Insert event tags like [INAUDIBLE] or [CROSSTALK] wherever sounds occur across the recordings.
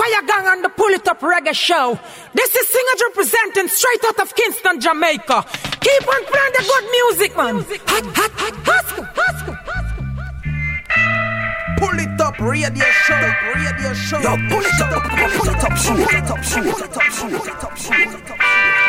Fire Gang on the Pull It Up Reggae Show. This is Singers representing straight out of Kingston, Jamaica. Keep on playing the good music, man. Hot, hot, hot, hustle, hustle, hustle. Pull it up, radio show, radio show. Yo, pull it up, pull it up, show, pull it up, show, pull it up, show, pull it up, show,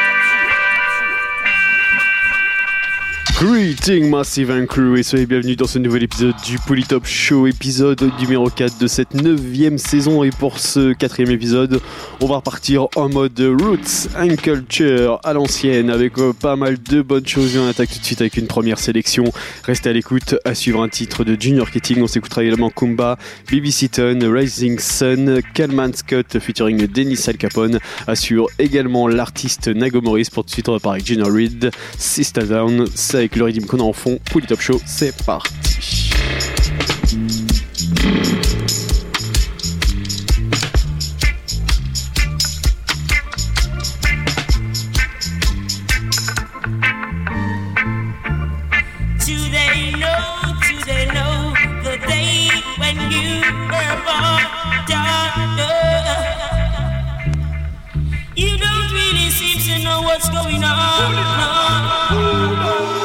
Greeting Massive and Crew et soyez bienvenus dans ce nouvel épisode du Polytop Show, épisode numéro 4 de cette neuvième saison. Et pour ce quatrième épisode on va repartir en mode Roots and Culture à l'ancienne avec euh, pas mal de bonnes choses. Et on attaque tout de suite avec une première sélection. Restez à l'écoute, à suivre un titre de Junior Ketting, on s'écoutera également Kumba, Bibi Seaton, Rising Sun, Calman Scott featuring Dennis Al Capone, assure également l'artiste Nago Morris pour tout de suite on va parler avec Gina Reed, Sister Down, c'est avec le rythme qu'on a en fond, Pull It Up Show, c'est parti. Do they know, do they know the day when you were born, daughter? You don't really seem to know what's going on. no.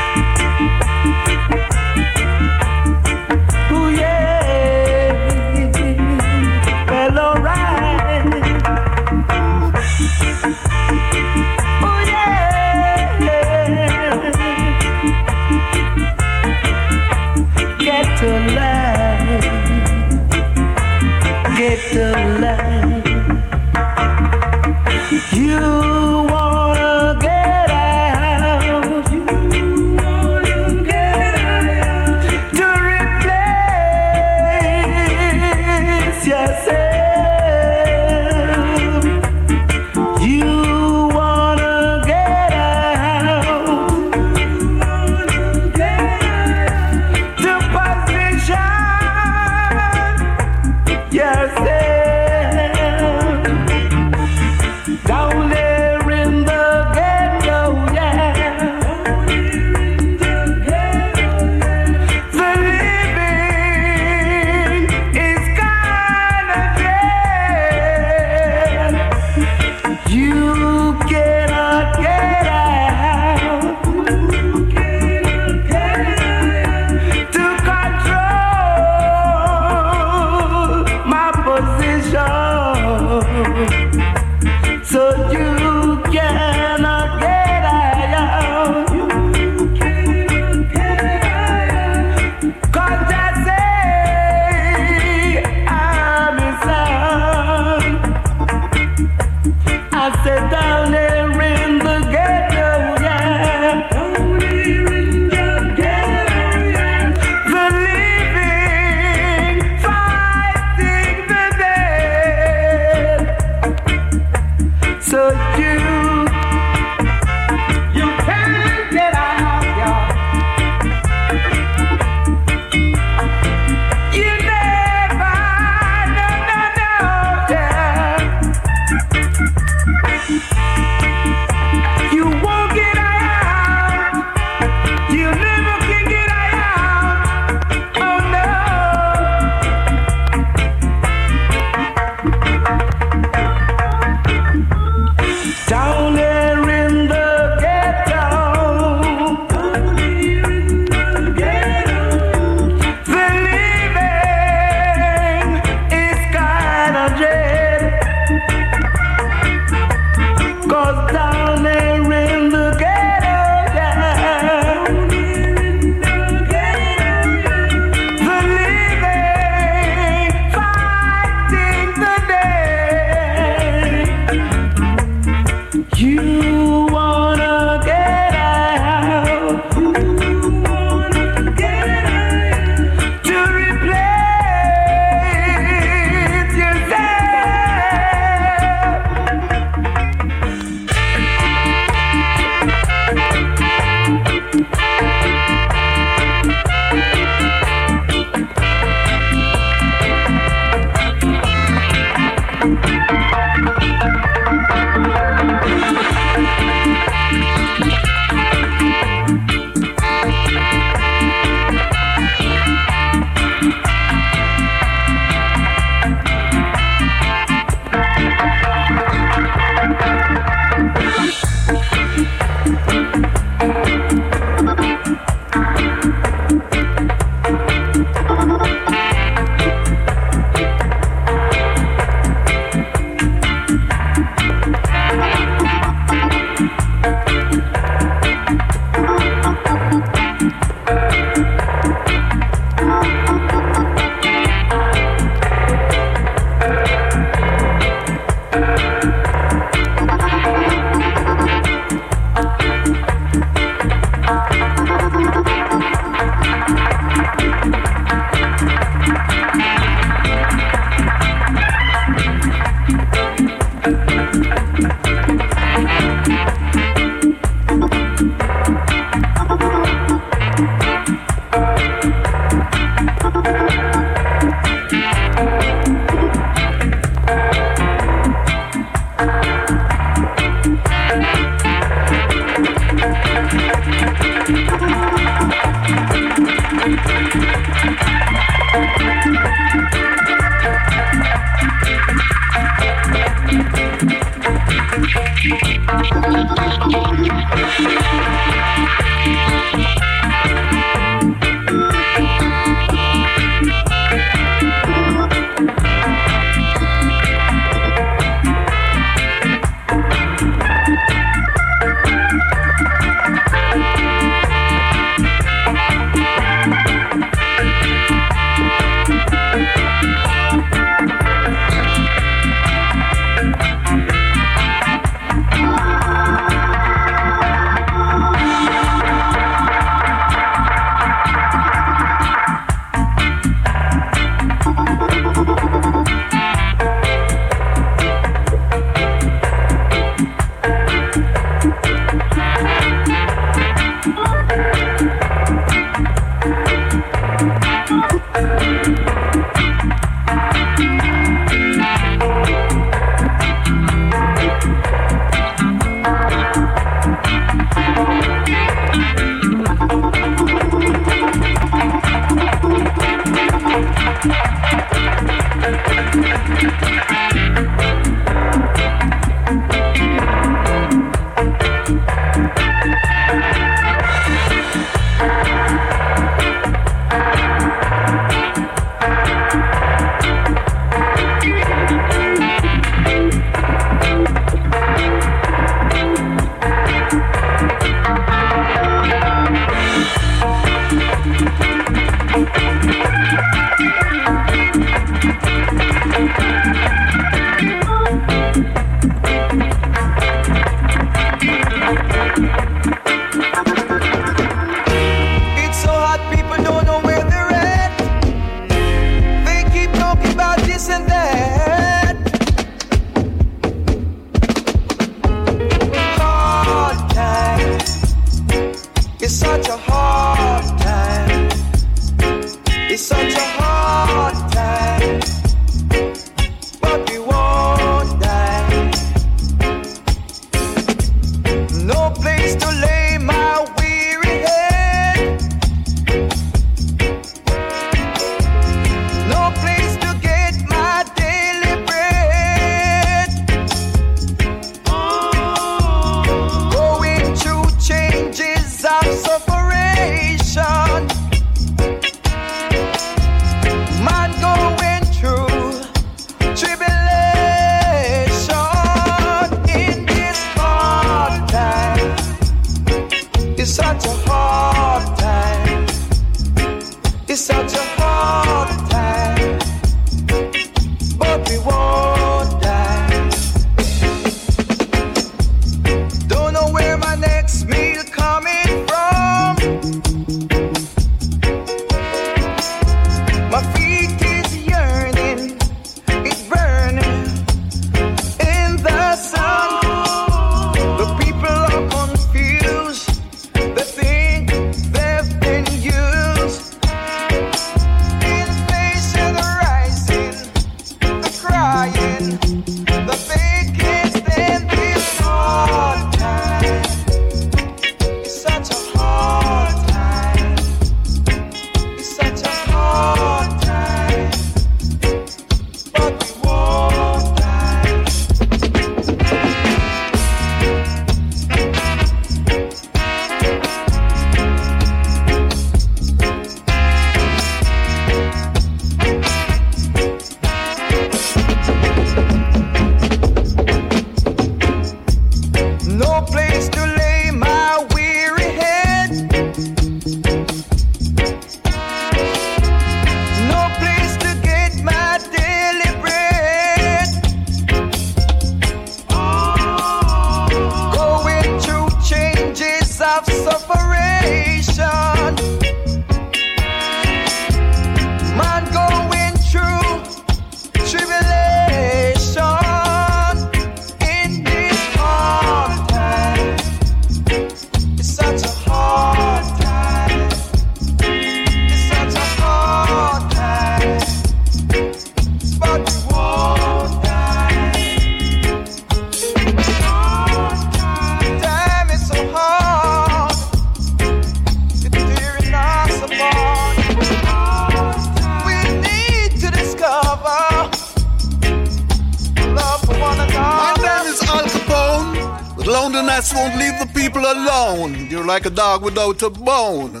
A bone.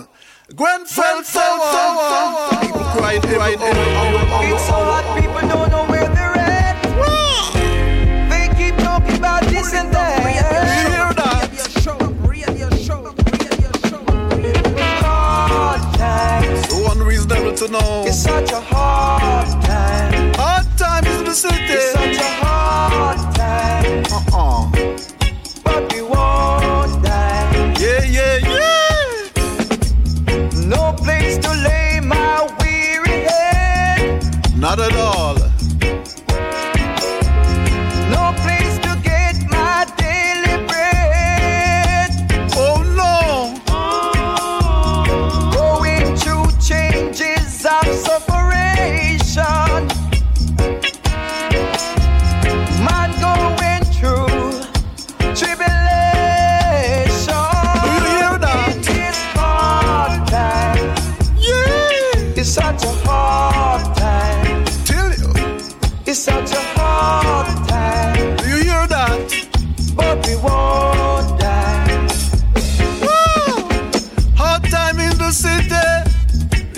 City.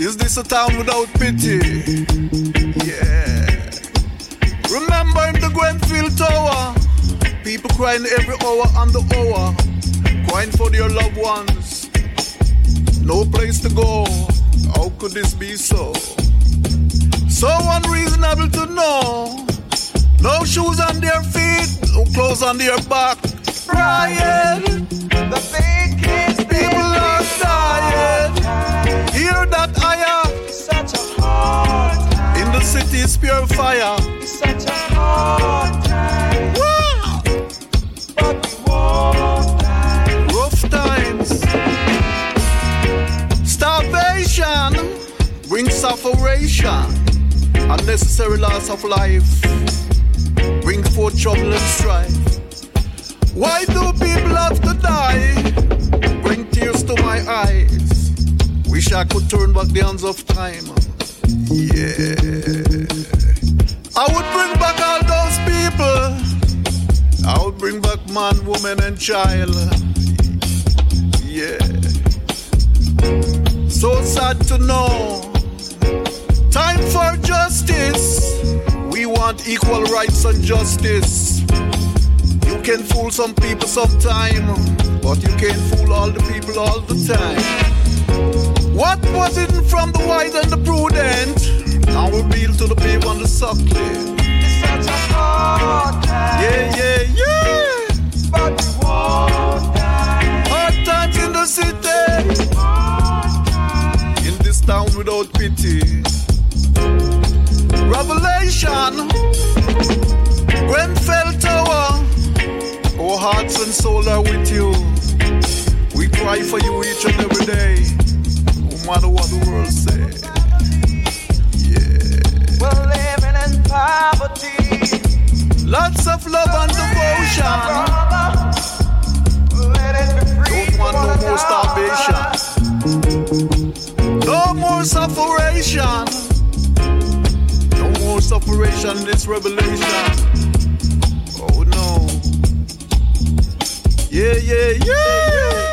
Is this a town without pity? Yeah. Remember in the Grenfell Tower, people crying every hour on the hour, crying for their loved ones. No place to go. How could this be so? So unreasonable to know. No shoes on their feet, no clothes on their back. Crying. The is pure fire. It's such a hard time. Wow. But won't. Rough times. Starvation brings sufferation. Unnecessary loss of life bring forth trouble and strife. Why do people have to die? Bring tears to my eyes. Wish I could turn back the hands of time. Yeah. I would bring back all those people. I would bring back man, woman, and child. Yeah. So sad to know. Time for justice. We want equal rights and justice. You can fool some people sometime, but you can't fool all the people all the time. What was hidden from the wise and the prudent? Now revealed to the babe and the suckling. It's such a hard time. Yeah, yeah, yeah. But we won't die. Hard times in the city, in this town without pity. Revelation, Grenfell Tower, our hearts and soul are with you. We cry for you each and every day, matter what the world say. Yeah, We're living in poverty. lots of love and devotion. Let it be free Don't want no more starvation. No more sufferation. No more sufferation, this revelation. Oh no. Yeah, yeah, yeah. Let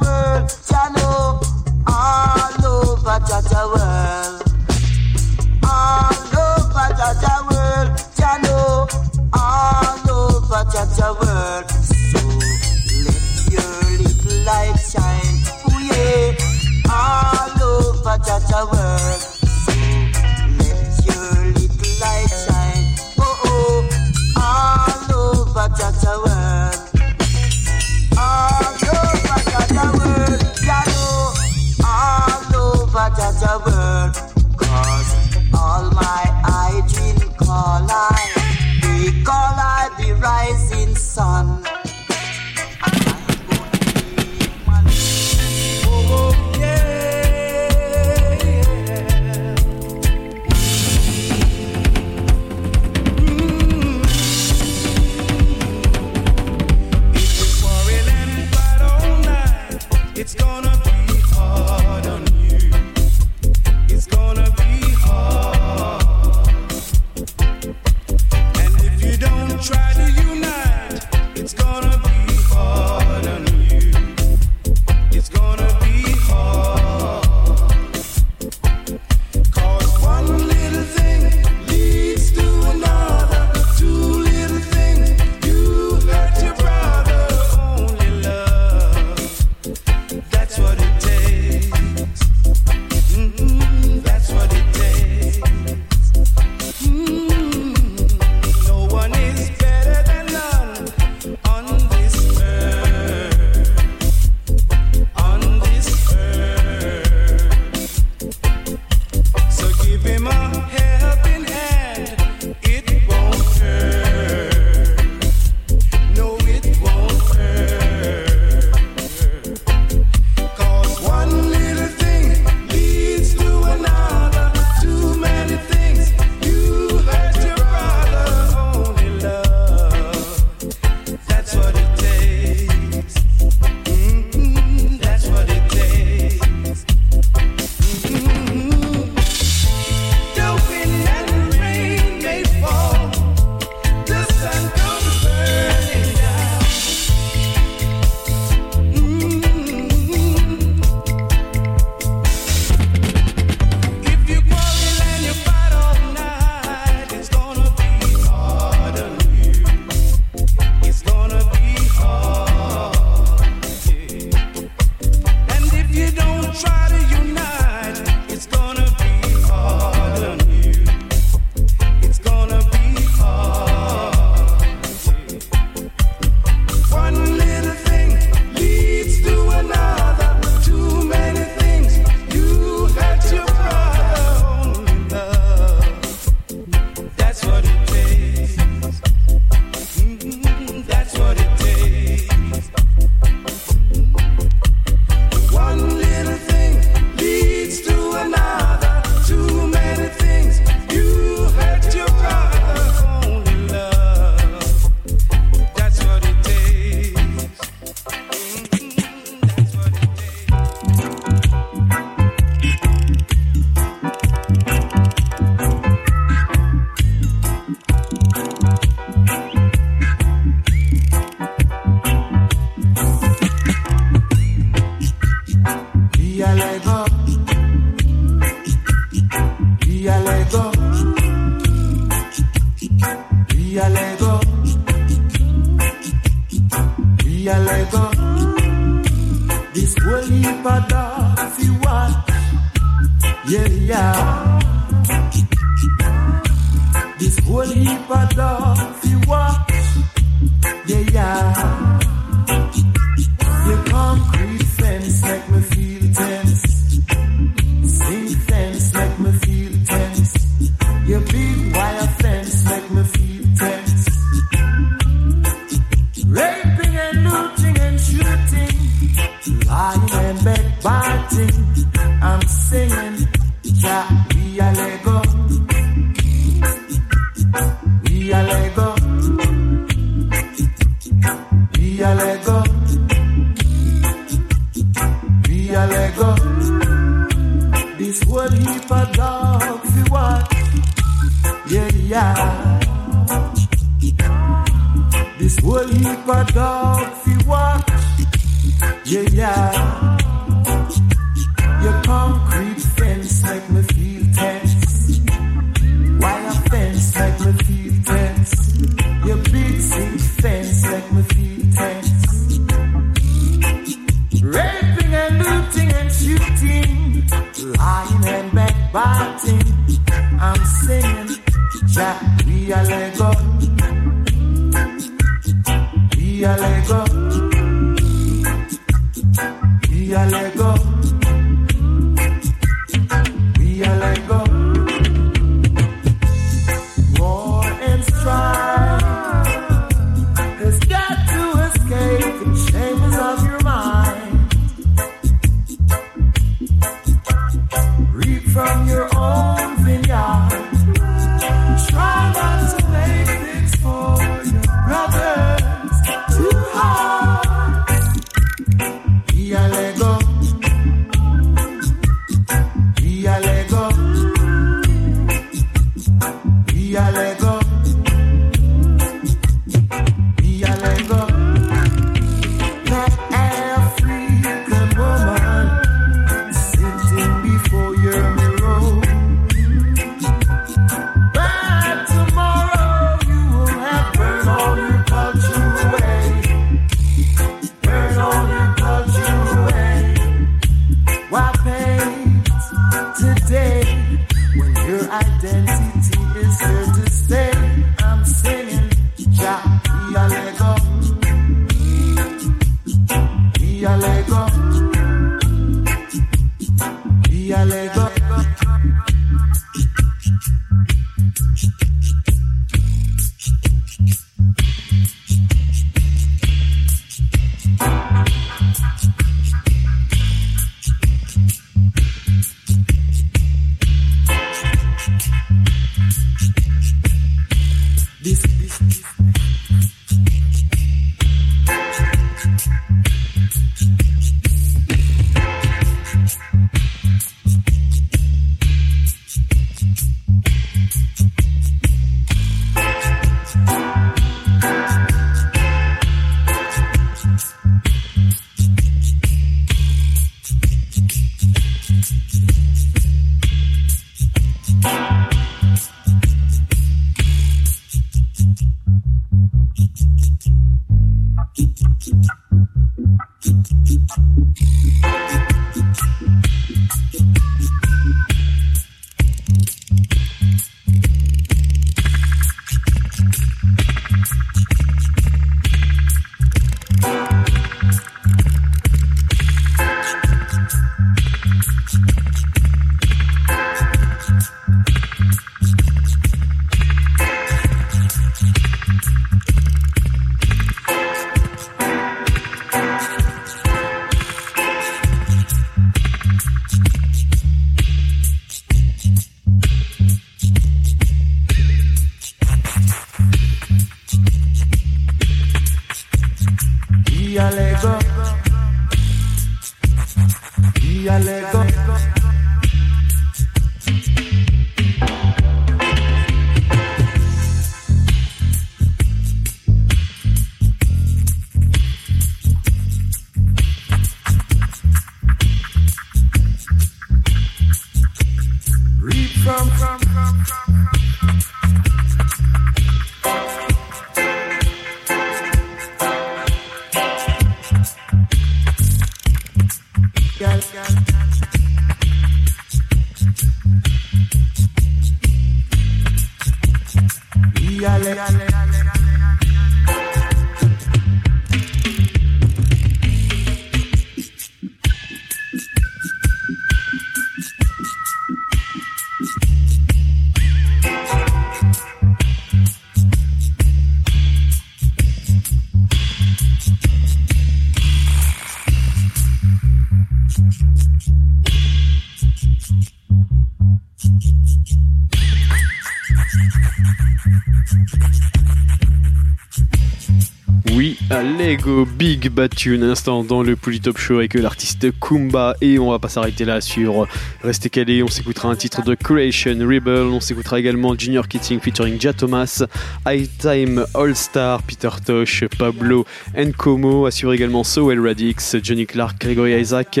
Big battu un instant dans le Polytop Show avec l'artiste Kumba et on va pas s'arrêter là sur Restez calé, on s'écoutera un titre de Creation Rebel, on s'écoutera également Junior Kitting featuring Ja Thomas, High Time All Star, Peter Tosh, Pablo Nkomo, assure également Sowell Radix, Johnny Clark, Gregory Isaac.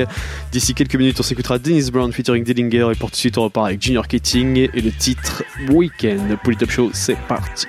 D'ici quelques minutes on s'écoutera Dennis Brown featuring Dillinger et pour tout de suite on repart avec Junior Kitting et le titre Weekend. Polytop Show c'est parti.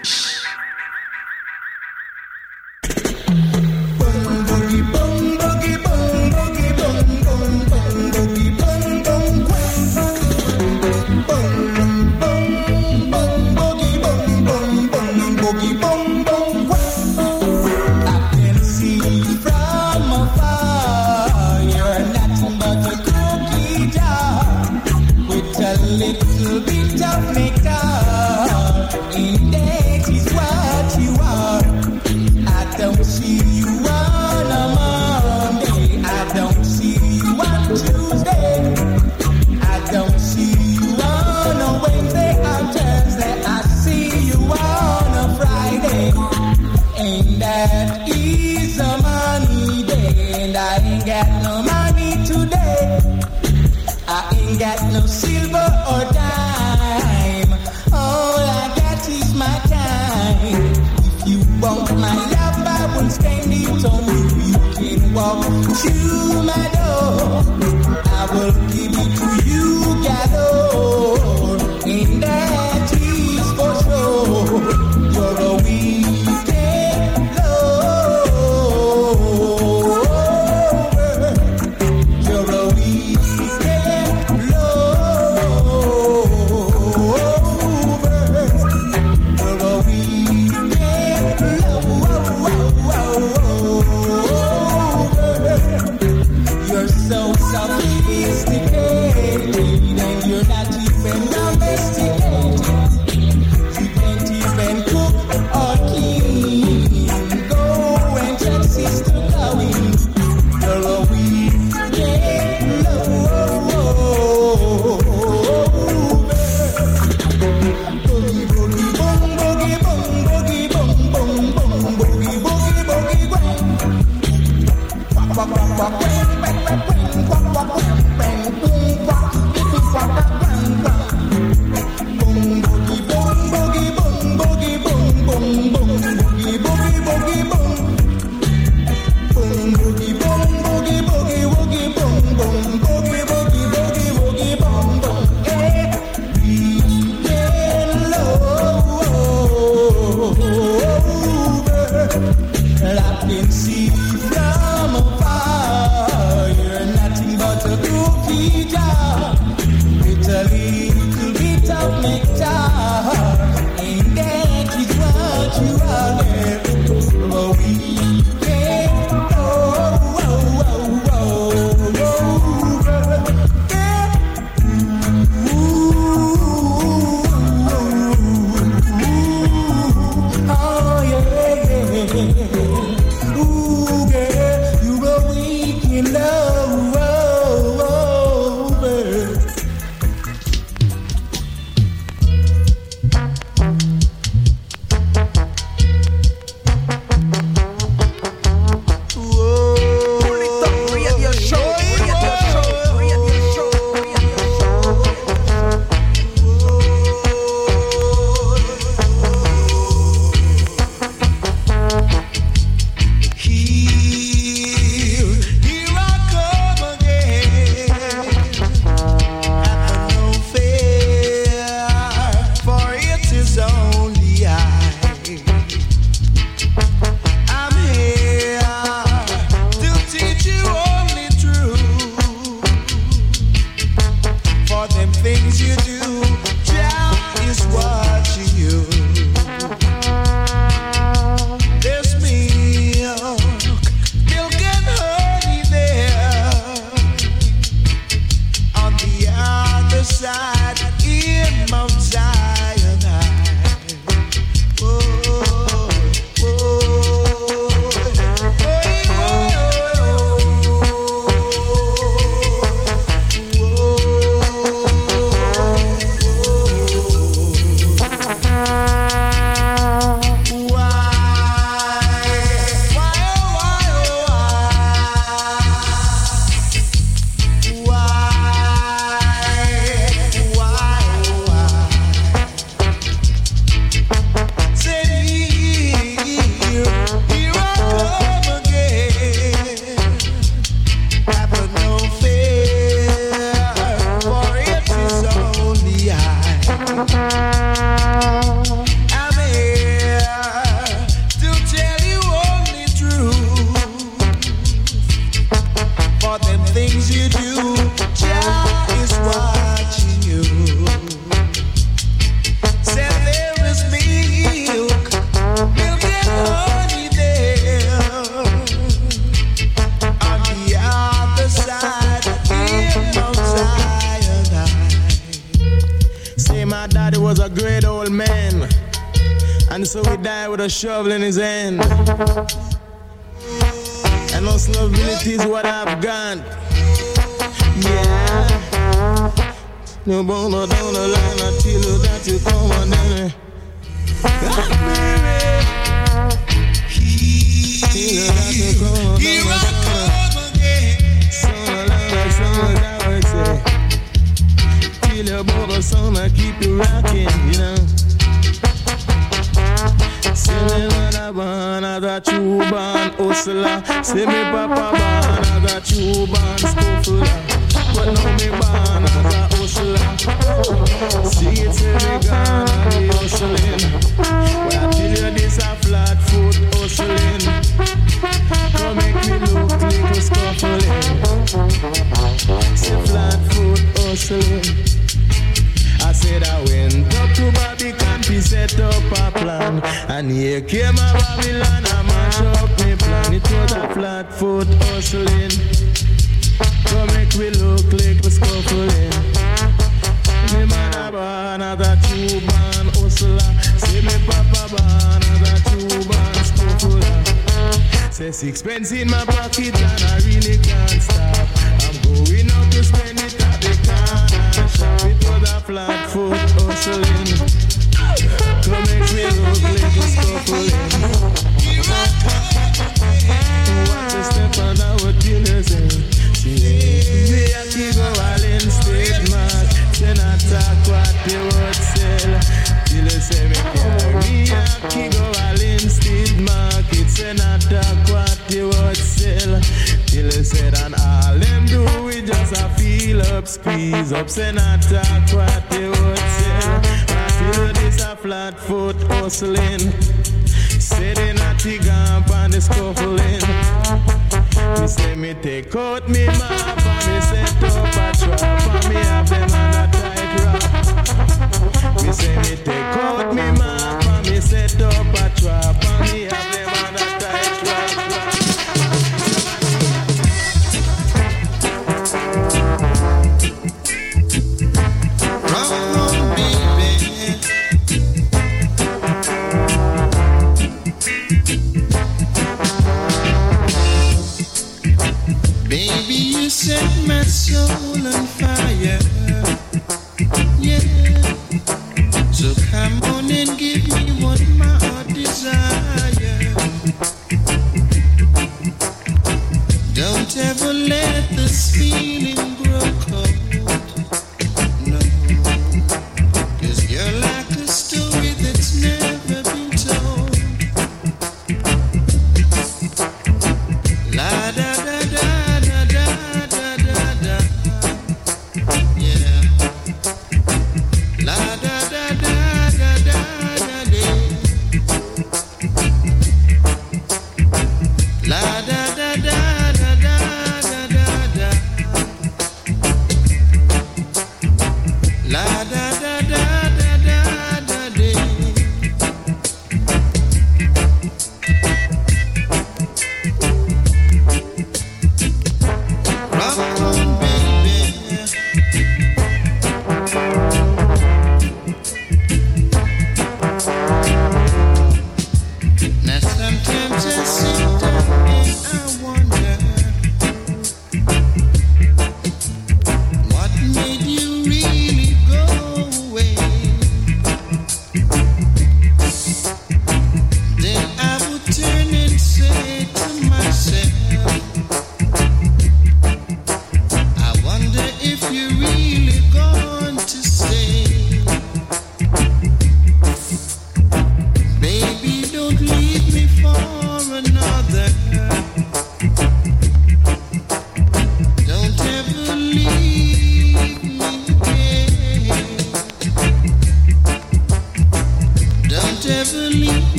shovel in his hand. struggling. Me say me take out me map and me set up a trap and me have them on a tight rock. Me say me take out me map and me set up a trap and me have them on a tight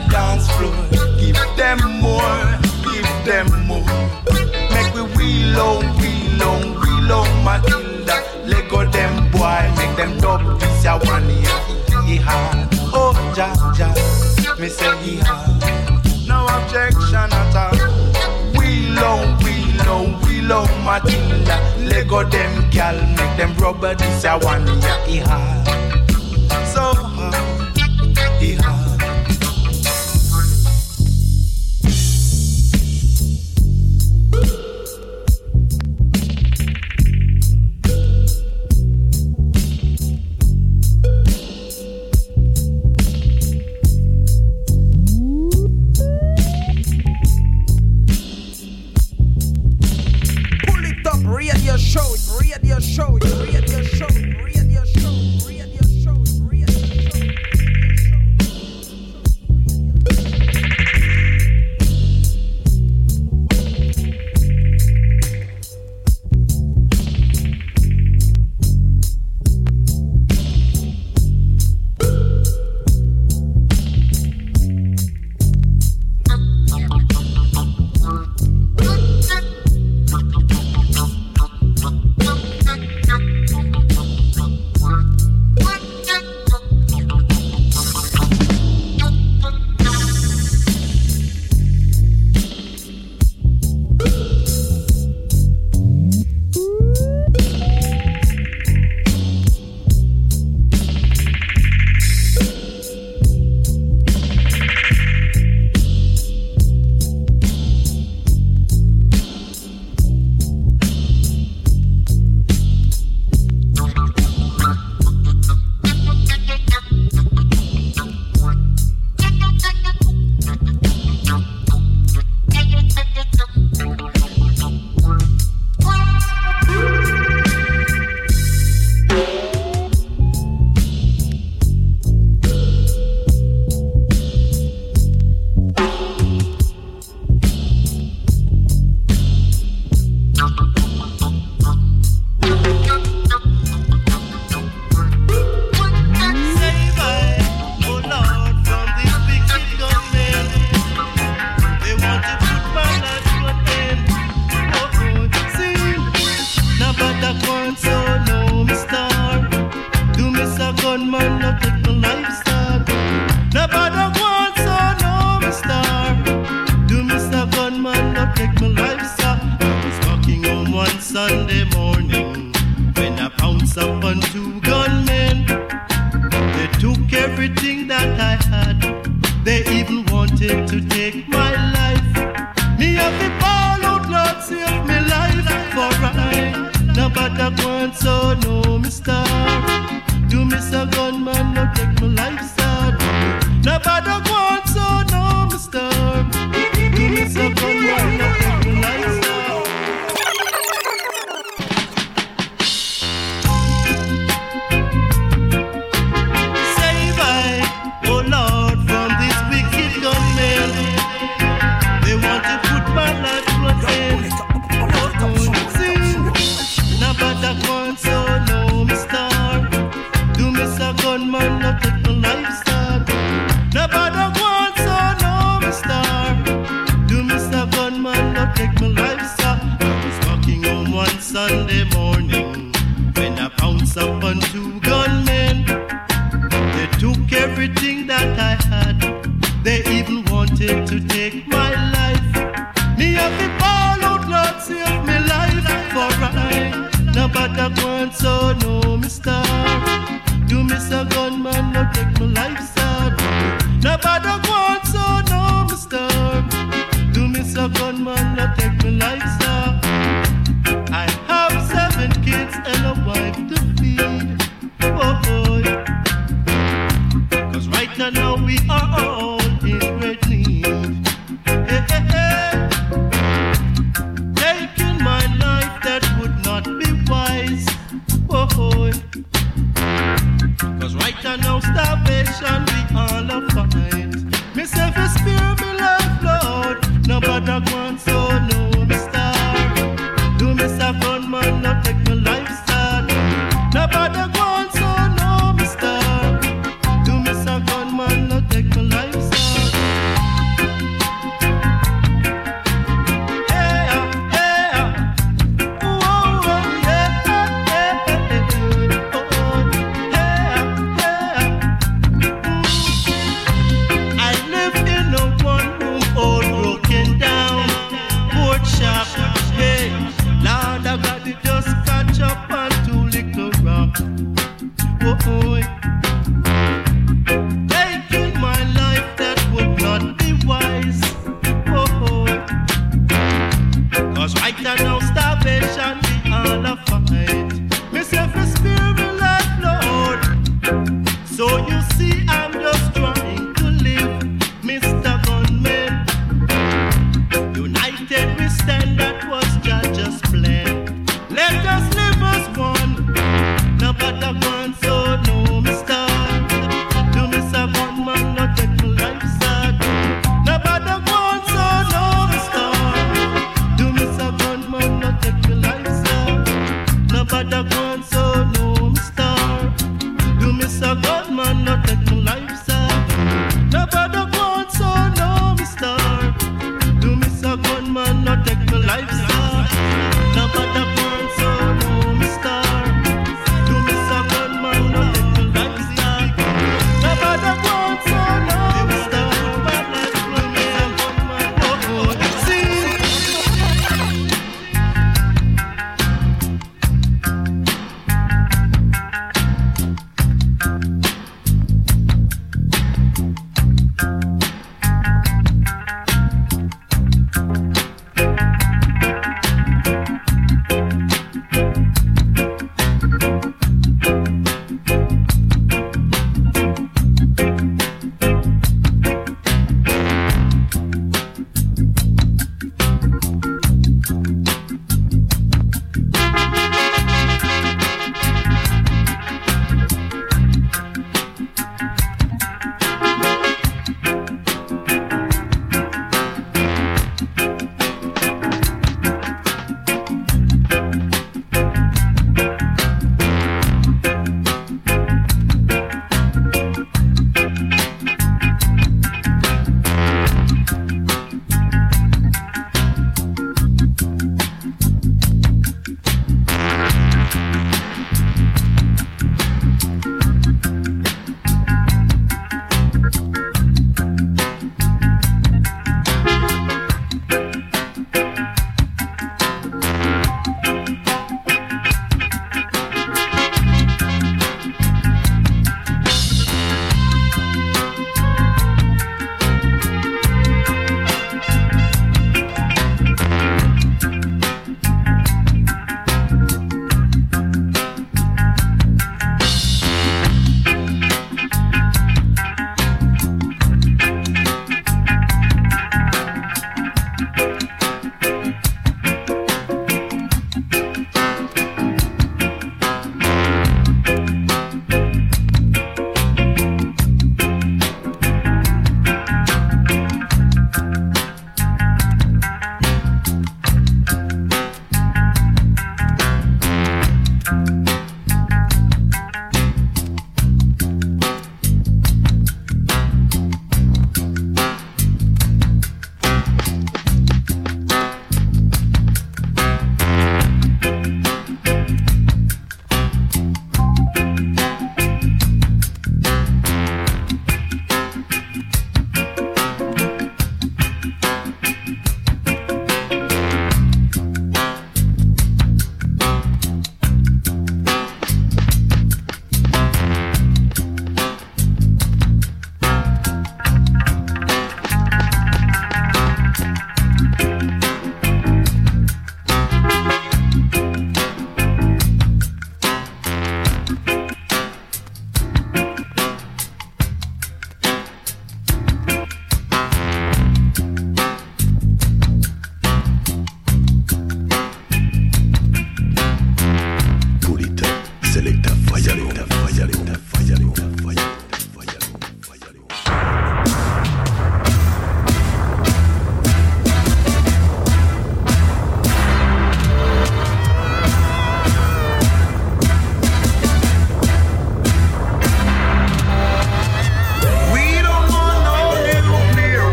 the dance floor. Give them more, give them more. Make we wheel on, wheel on, wheel on Matilda. Let go them boy, make them top this ya one year. He ha, oh ja ja, me say he ha. No objection at all. Wheel on, wheel on, wheel on Matilda. Let go them gal, make them rubber this ya one year. He ha. So gunman, no take my life star.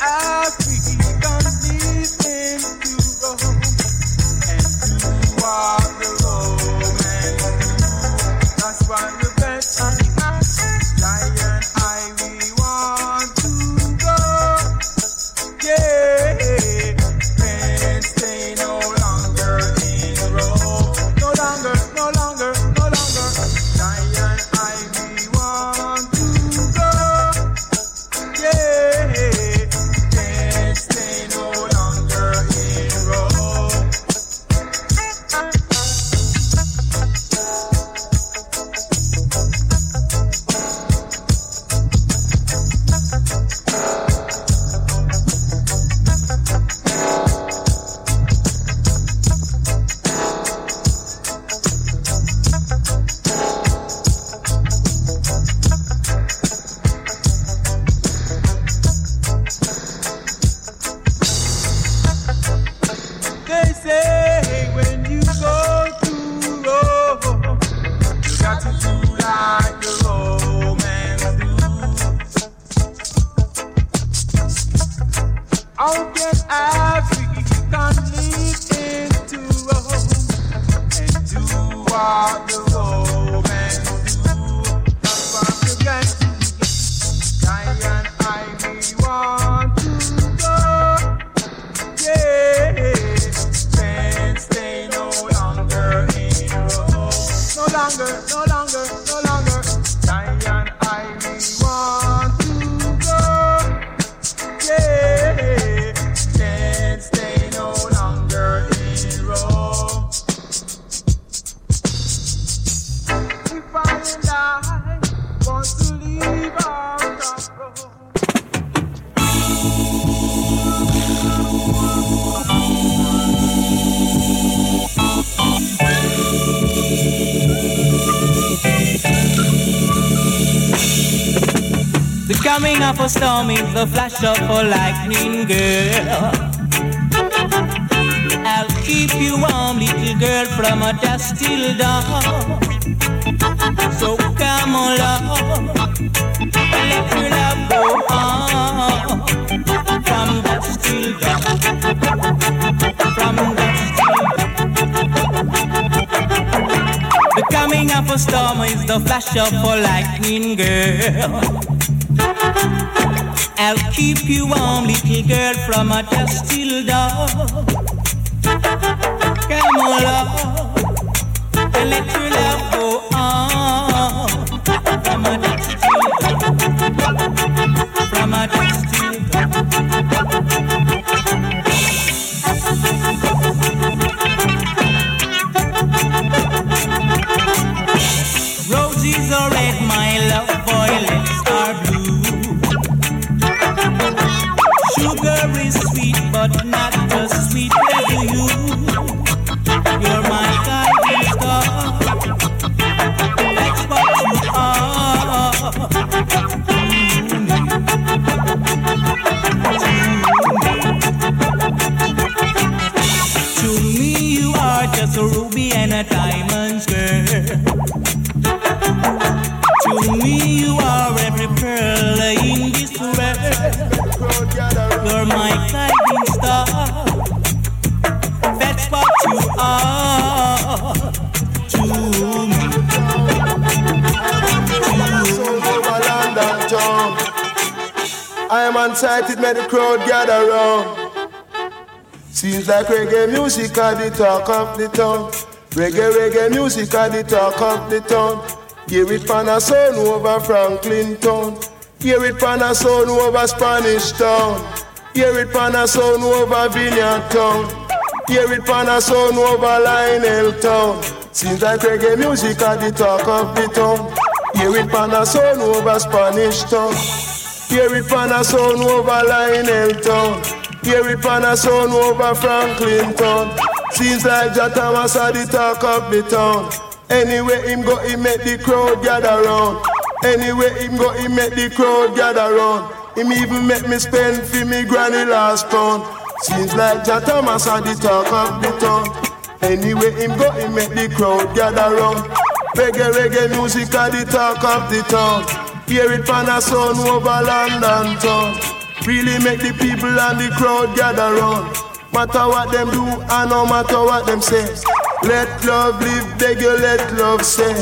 out. so stormy, the flash of a lightning girl. I'll keep you warm, little girl, from a dusk till dawn. So come on, love, let your love go on. From dusk till dawn, from dusk till dawn. The coming of a storm is the flash of a lightning girl. I'll keep you warm, little girl, from a dusk till dawn. Come on, love, and let your love You're my guiding star. That's what you are to me. I am unsighted, may the crowd gather round. Seems like reggae music are the talk of the town. Reggae, reggae music are the talk of the town. Hear it pan a sound over Franklin town. Hear it pan a sound over Spanish town. Hear it pan a sound over Vineyard town. Hear it pan a sound over Lionel town. Seems like reggae music are the talk of the town. Hear it pan a sound over Spanish town. Hear it pan a sound over Lionel town. Hear it pan a sound over Franklin town. Seems like Jah Thomas are the talk of the town. Anywhere him go, he make the crowd gather round. Anywhere him go, he make the crowd gather round. Him even make me spend for me granny last pound. Seems like Jah Thomas are the talk of the town. Anywhere him go, he make the crowd gather round. Reggae, reggae music are the talk of the town. Hear it pan a sound over London town. Really make the people and the crowd gather round. Matter what them do and no matter what them say. Let love live, beg you let love stay.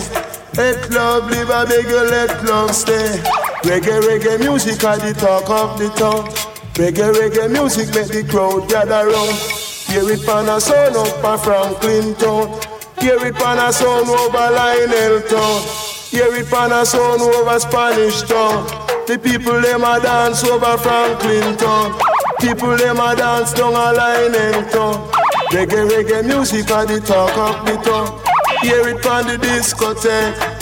Let love live, I beg you let love stay. Reggae, reggae music are the talk of the town. Reggae, reggae music make the crowd gather round. Hear it pan a sound up a Franklin town. Hear it pan a sound over Lionel town. Hear it pan a sound over Spanish town. The people them a dance over Franklin town. People them a dance down a Lionel town. Reggae, reggae music are the talk of the town. Hear it on the discotheque.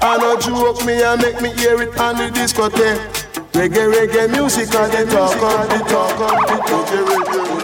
I no joke me and make me hear it on the discotheque. Reggae, reggae music are the talk of the talk of the talk. Reggae,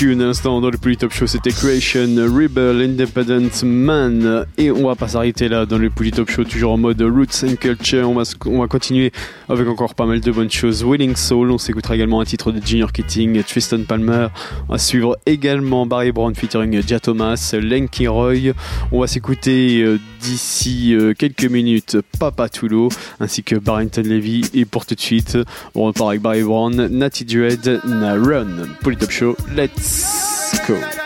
tune instant dans le Polytop Top Show, c'était Creation, Rebel, Independent Man. Et on va pas s'arrêter là dans le Polytop Top Show, toujours en mode Roots and Culture. On va, on va continuer avec encore pas mal de bonnes choses. Willing Soul, on s'écoutera également à titre de Junior Keating, Tristan Palmer. On va suivre également Barry Brown featuring Gia Thomas, Lenky Roy. On va s'écouter euh, d'ici euh, quelques minutes Papa Tulo ainsi que Barrington Levy. Et pour tout de suite, on repart avec Barry Brown, Natty Dread, Na Run. Show, let's go!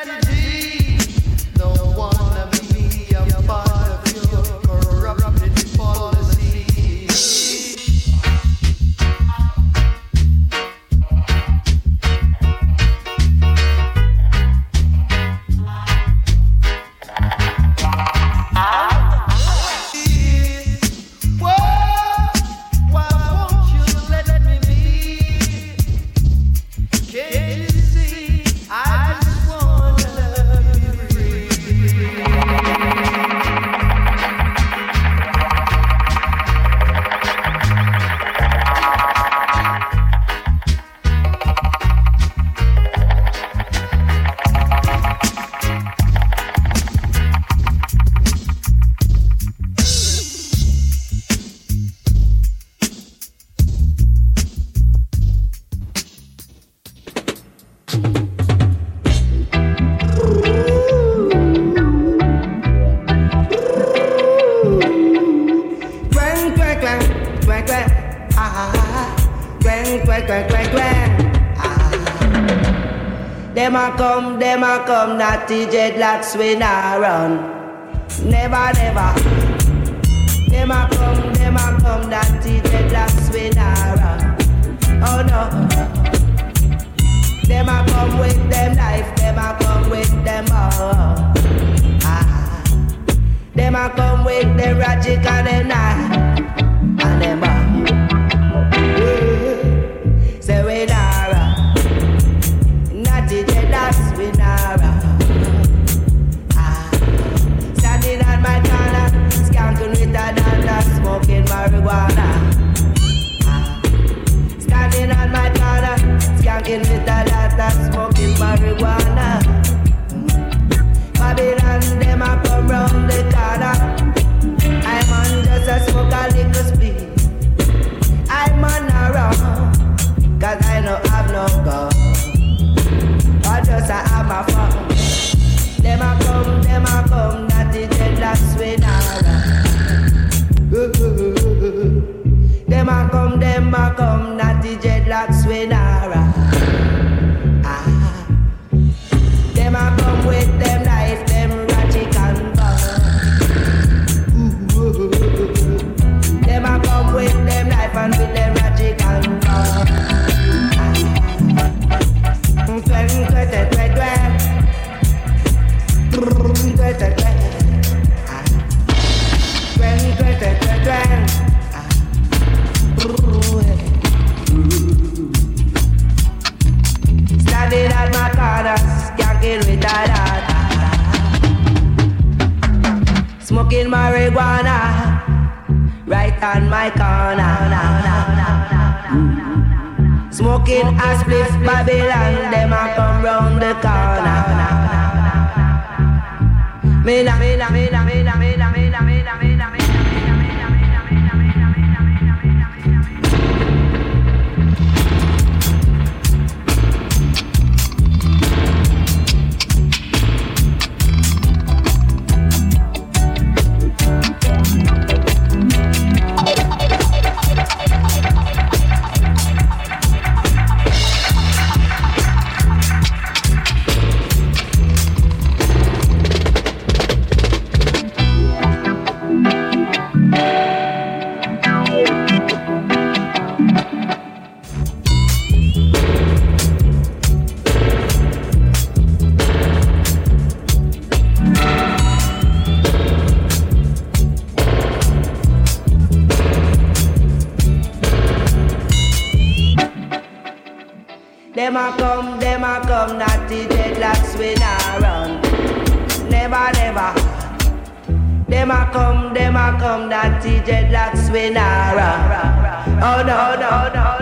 the dreadlocks when I run. Never, never. them a come, them a come, that DJ Blacks winner. Oh no, no, no.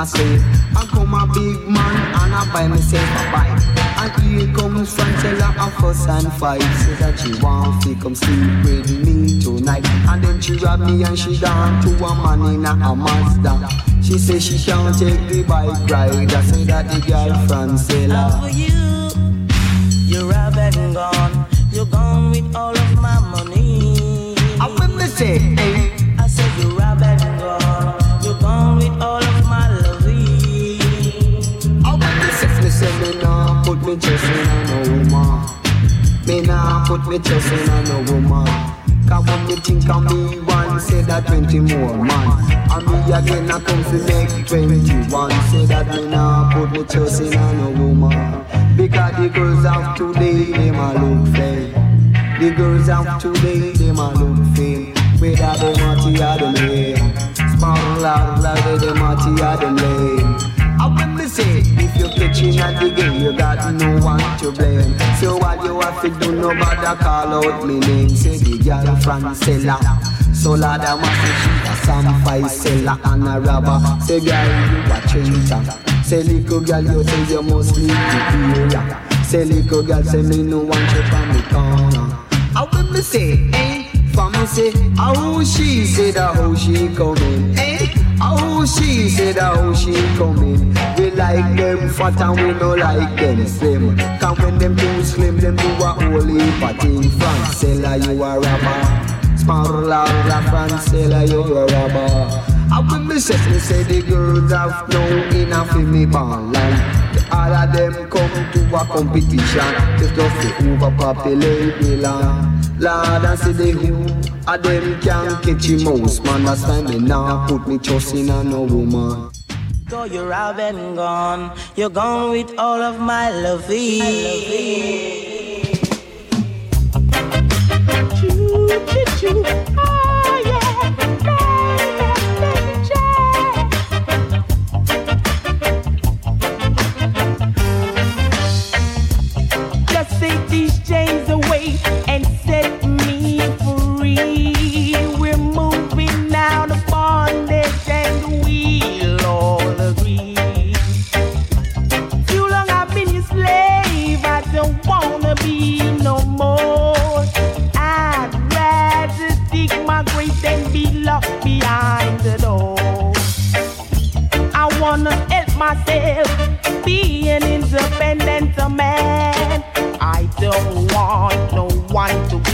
A slave. I come a big man and I buy myself a bike. And here comes Francella a fuss and fight. Say that she want to come sleep with me tonight. And then she grab me and she gone to a man in a, a Mazda. She say she can't take the bike ride. I say that the girl Francella I come to make 21 Say that me nah put me trust in a no woman Because the girls of today, them a look fake The girls of today, them a look fake Whether them a tea or them lame Small loud, loud, them a tea or them lame I when me say, if you're catching at the game, you got no one to blame. So all you have to do, nobody call out me name. Say the girl Francella. So lad, I must say she a five seller and a robber. Say girl, you a traitor. Say little girl, you say you must leave the area. Say little girl, say me no want you from the corner. I when me say, eh? For me say, how she say that how she coming, eh? How she say that how she coming. We like them fat and we no like them slim. Cause when them too slim, them do a holy party. Francella, you a robber. Small la Francella, you a robber. I when me say, me say the girls have no enough in me ball all of them come to a competition. Just to overpopulate the land Lord, I see the who of them can catch him mouse Man, that's why me now put me trust in a no woman. Though you're out and gone, you're gone with all of my loving. Choo, choo, choo. Myself, be an independent man. I don't want no one to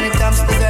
when it comes to girlfriend,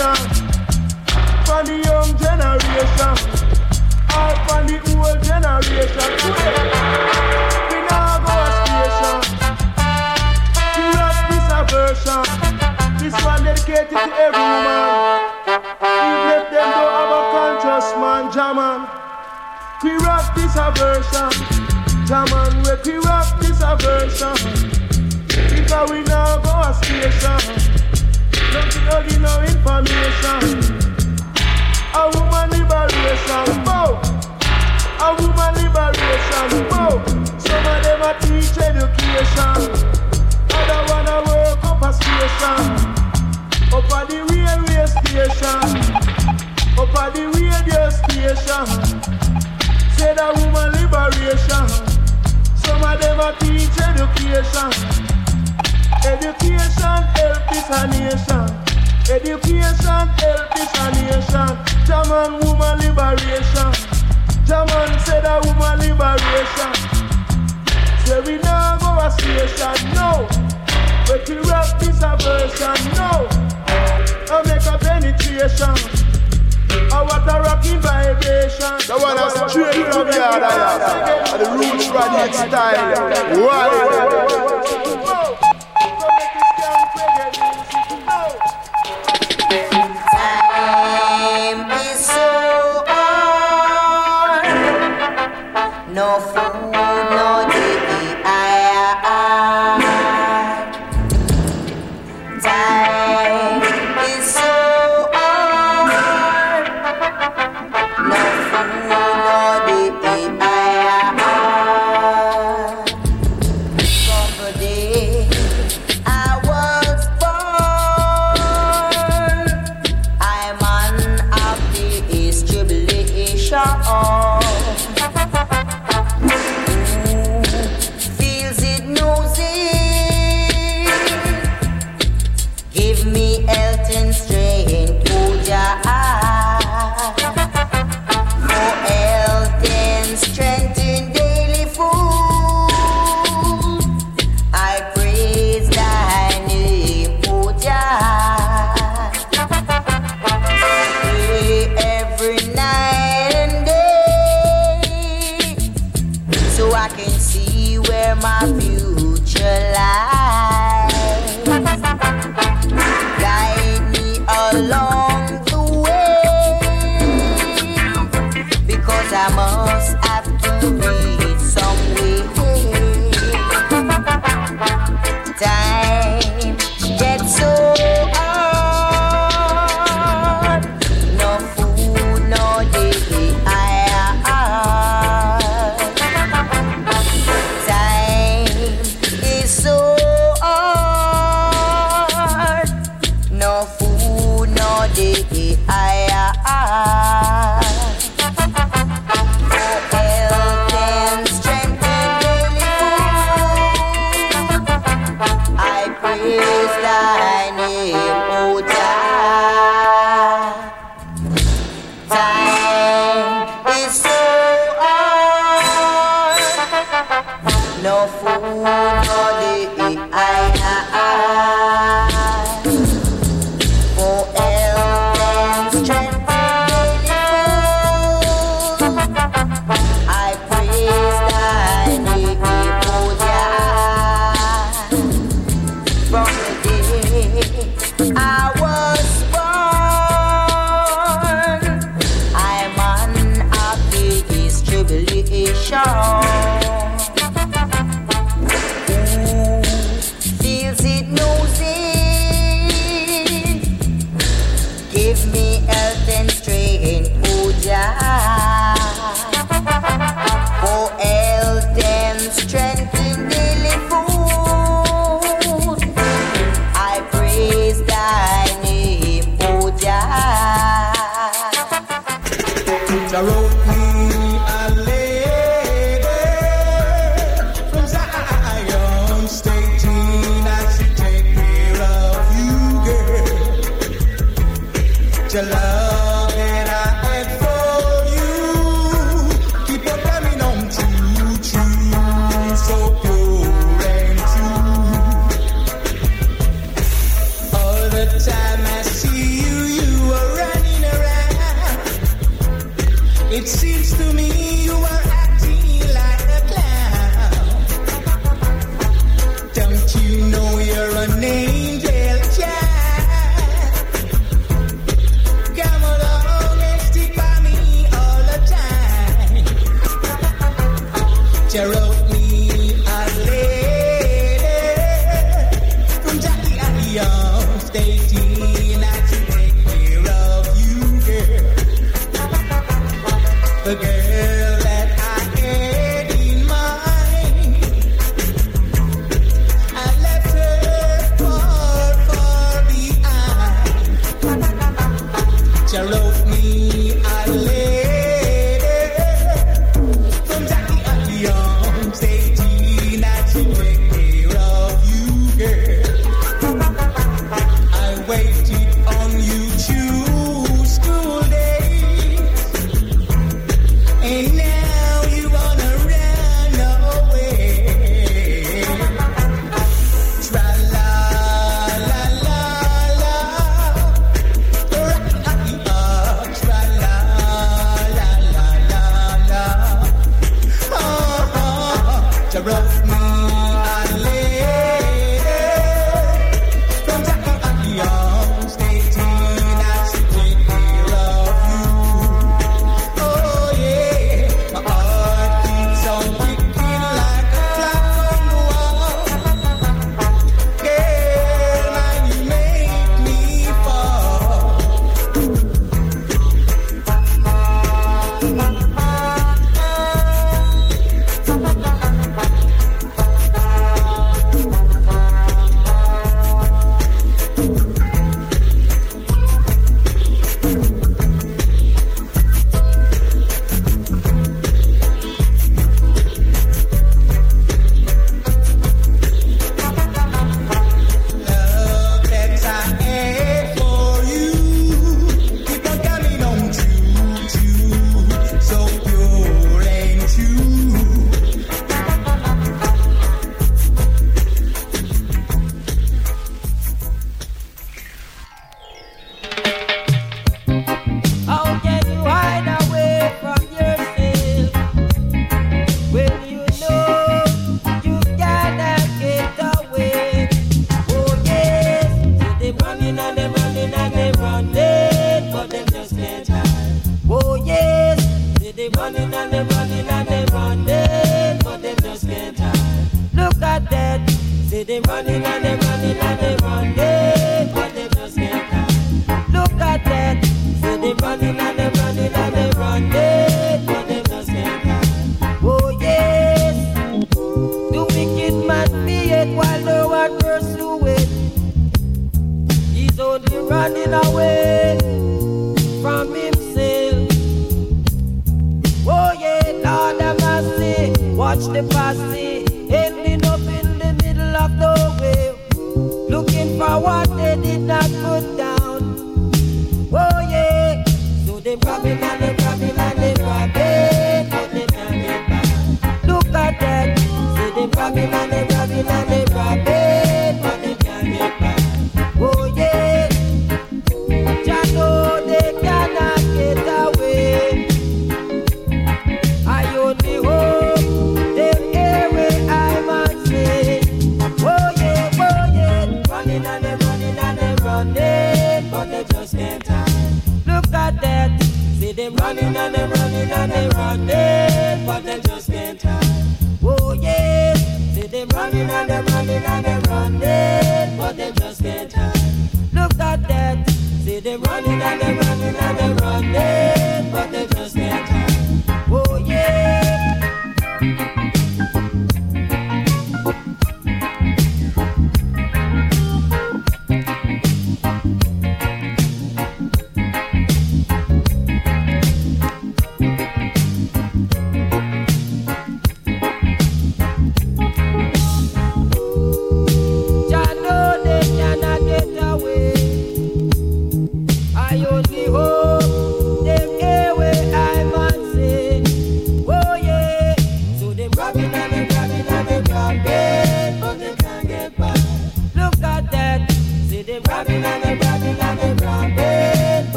generation, for the young generation, all for the old generation. We now go a station to rock this aversion. This one dedicated to every woman, even if them don't have a conscious man, German. We rap this aversion, German. We rap this aversion, because we now go a station. Nothing no give no information. A woman liberation, bow. A woman liberation, bow. Some of them are teach education. Other one a work up a station. Up at the railway station. Up at the radio station. Say that woman liberation. Some of them are teach education. Education help is a nation. Education help is a nation. German woman liberation. German said a woman liberation. Say we now go a station, no. But we rap this a no. I make a penetration. I want a rocking vibration. The one that's straight from the other, and the roots from the style. Why?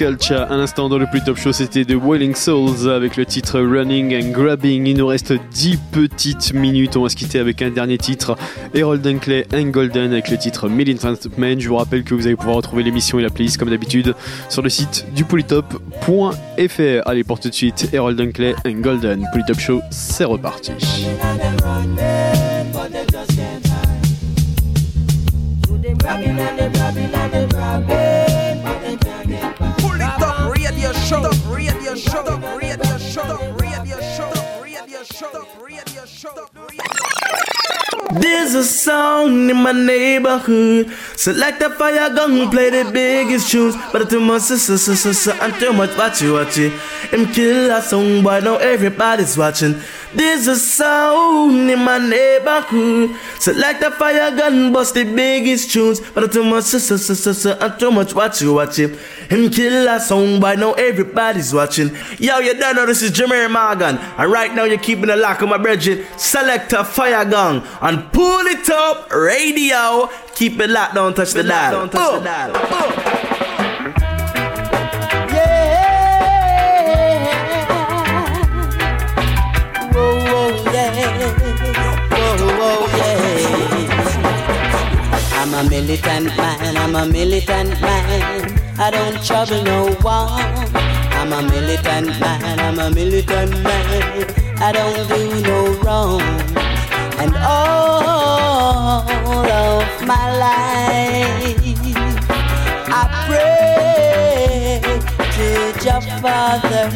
Culture, à l'instant dans le plus top show, c'était The Wailing Souls avec le titre Running and Grabbing. Il nous reste 10 petites minutes. On va se quitter avec un dernier titre Harold Dunkley and Golden avec le titre Militant Man. Je vous rappelle que vous allez pouvoir retrouver l'émission et la playlist comme d'habitude sur le site du polytop.fr. Allez, pour tout de suite, Harold Dunkley and Golden. Polytop Show, c'est reparti. Show, show, show, show. There's a song in my neighborhood. Select a fire gun, play the biggest tunes. But too much, sister, sister, sister, and too much watch you, watch it. Him kill a song, boy, now everybody's watching. There's a sound in my neighborhood. Select a fire gun, bust the biggest tunes. But too much, sister, sister, sister, and too much watch you, watch it. Him kill a song, boy, now everybody's watching. Yo, you don't know this is Jameer Morgan. And right now you're keeping a lock on my brethren. Select a fire gun and pull it up, radio. Keep it locked, don't touch the dial. Don't touch the uh, dial. Whoa, a militant man, I'm a militant man. I don't trouble no one. I'm a militant man, I'm a militant man. I don't do no wrong. And all of my life, I pray to your Father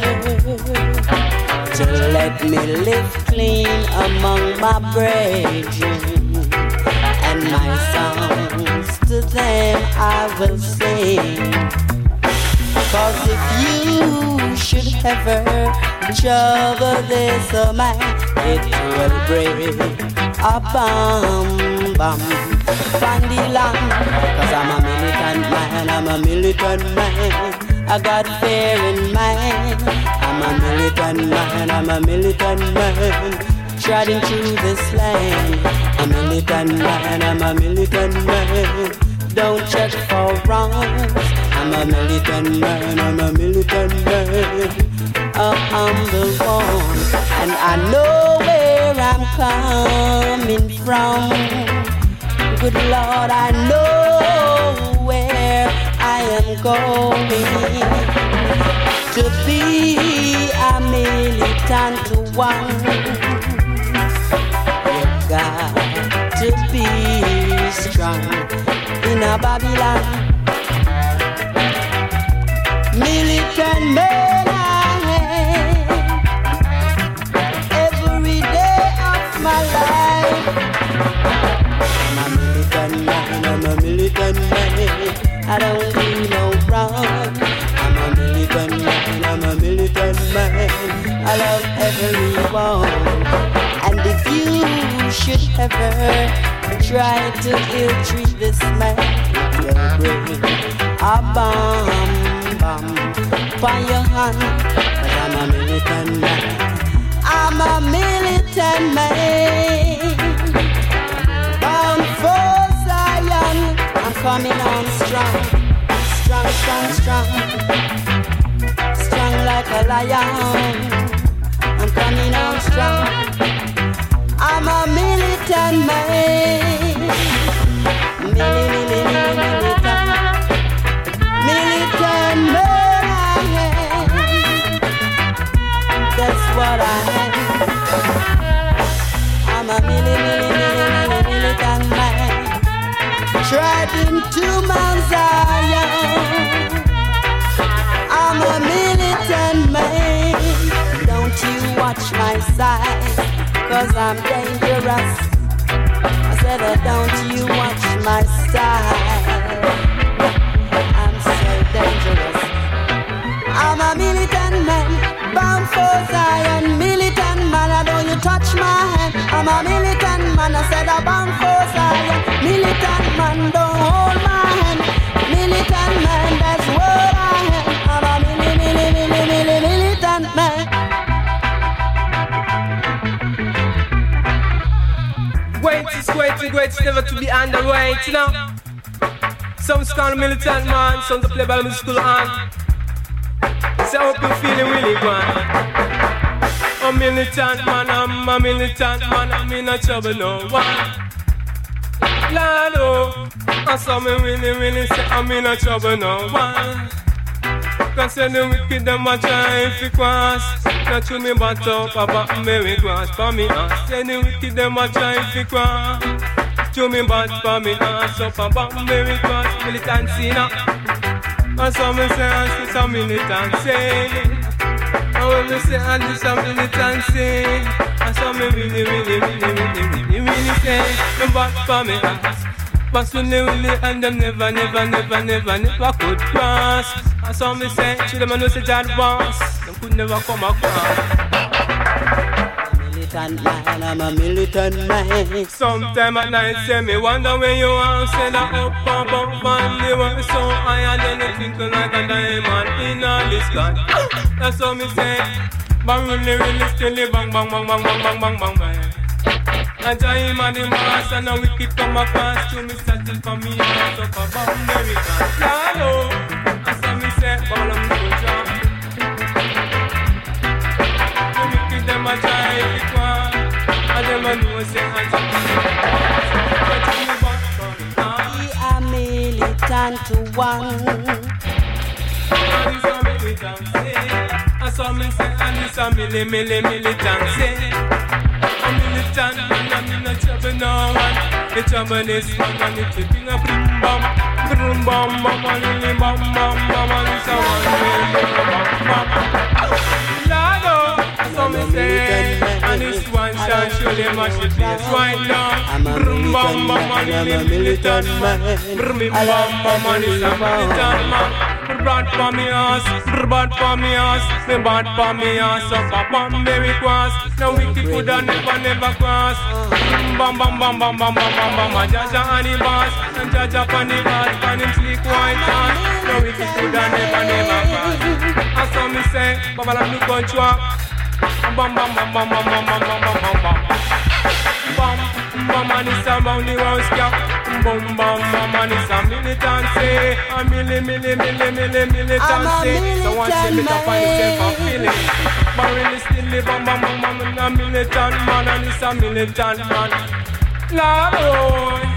to let me live clean among my brethren. And my songs to them I will sing. Cause if you should ever trouble this a man, it will break a bomb bomb from the land. Cause I'm a militant man, I'm a militant man. I got fear in mind. I'm a militant man, I'm a militant man. Trotting through this land. I'm a militant man, I'm a militant man. Don't check for wrongs. I'm a militant man, I'm a militant man. Oh, I'm the one. And I know where I'm coming from. Good Lord, I know where I am going to be a militant one. Got to be strong in a Babylon. Militant man I every day of my life. I'm a militant man, I'm a militant man. I don't do no wrong. I'm a militant man, I'm a militant man. I love everyone. Should ever try to ill treat this man, will bring a bomb, bomb by your hand. I'm a militant man. I'm a militant man. Bound for Zion. I'm coming on strong. Strong, strong, strong. Strong like a lion. I'm coming on strong. I'm a militant man. Mili, mili, mili, militant. Militant man I am. That's what I am. I'm a mili, mili, mili, mili, militant man. Treading to Mount Zion. I'm a militant man. Don't you watch my size, cause I'm dangerous. I said, uh, don't you watch my style. I'm so dangerous. I'm a militant man, bound for Zion. Militant man, I don't you touch my hand. I'm a militant man, I said, I'm bound for Zion. Militant man, don't never to be underweight, you know. Some of militant man, some to play by the school hand. So I hope you're feeling really good. I'm militant man, I'm a militant man, I'm in a trouble no one. Lord, oh, I saw me really, really say I'm in a trouble no one. Cause the wicked them a try fi cross Not to me but up about me we cross for me ass Say the wicked them a try fi cross To me but for me ass up about me we cross Militancy now And so me say I see some militancy And when me say I do some militancy And so me really, really, really, really, really, really say Me but for me ass but soon they will and them never, never, never, never, never could cross. And some me say, to them I know say John boss, them could never come across. Militant man, I'm a militant man. Sometime at night, say me wonder where you are. Say that up above and they were so higher than you twinkle like a diamond in the sky. [GASPS] That's what me say. Bang really, really steady, bang, bang, bang, bang, bang, bang, bang, bang, bang. And time and the mass and a wicked come across to me settle for me and up above America. Lalo, that's what me say, ball of soldier. The wicked them a try and them a know say I just Be a militant one. I saw me say, and it's a milli, milli, militancy. A militant man, I'm in a trouble no one. The trouble is man, and it's a a brim bam, brim bam, bam, and lily bam, bam, bam, and it's a one way, I saw me say, and it's one shot, surely mash it place right now. Brim bam, bam, and lily militant man, brim bam, bam, and it's a militant man. bad for me ass, bad for me ass, me bad for me ass. So papa Mary cross, no wicked coulda never never cross. Bam bam bam bam bam bam bam bam, Jaja and the boss, and Jaja on the boss, on him sleek white ass. No wicked coulda never never cross. I saw me say, Baba la look on chua. Bam bam bam bam bam bam bam bam bam bam bam. Bam bam and it's around the house, yeah. Boom bam bam and it's a militancy, a milli milli milli milli militancy. So once you meet up on yourself a feeling, barrel is still live bam bam bam bam a militant man and it's a militant man. Lord, oh.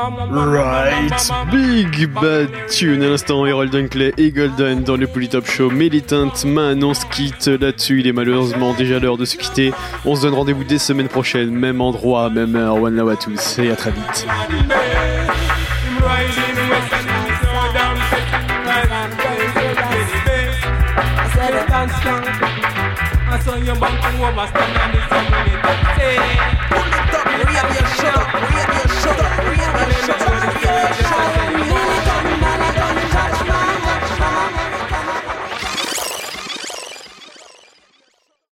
Right, Big Bad Tune à l'instant, Harold Dunkley et Golden dans le Polytop Show. Militant Man, on se quitte là-dessus, il est malheureusement déjà l'heure de se quitter. On se donne rendez-vous dès semaine prochaine, même endroit, même heure. One love à tous et à très vite.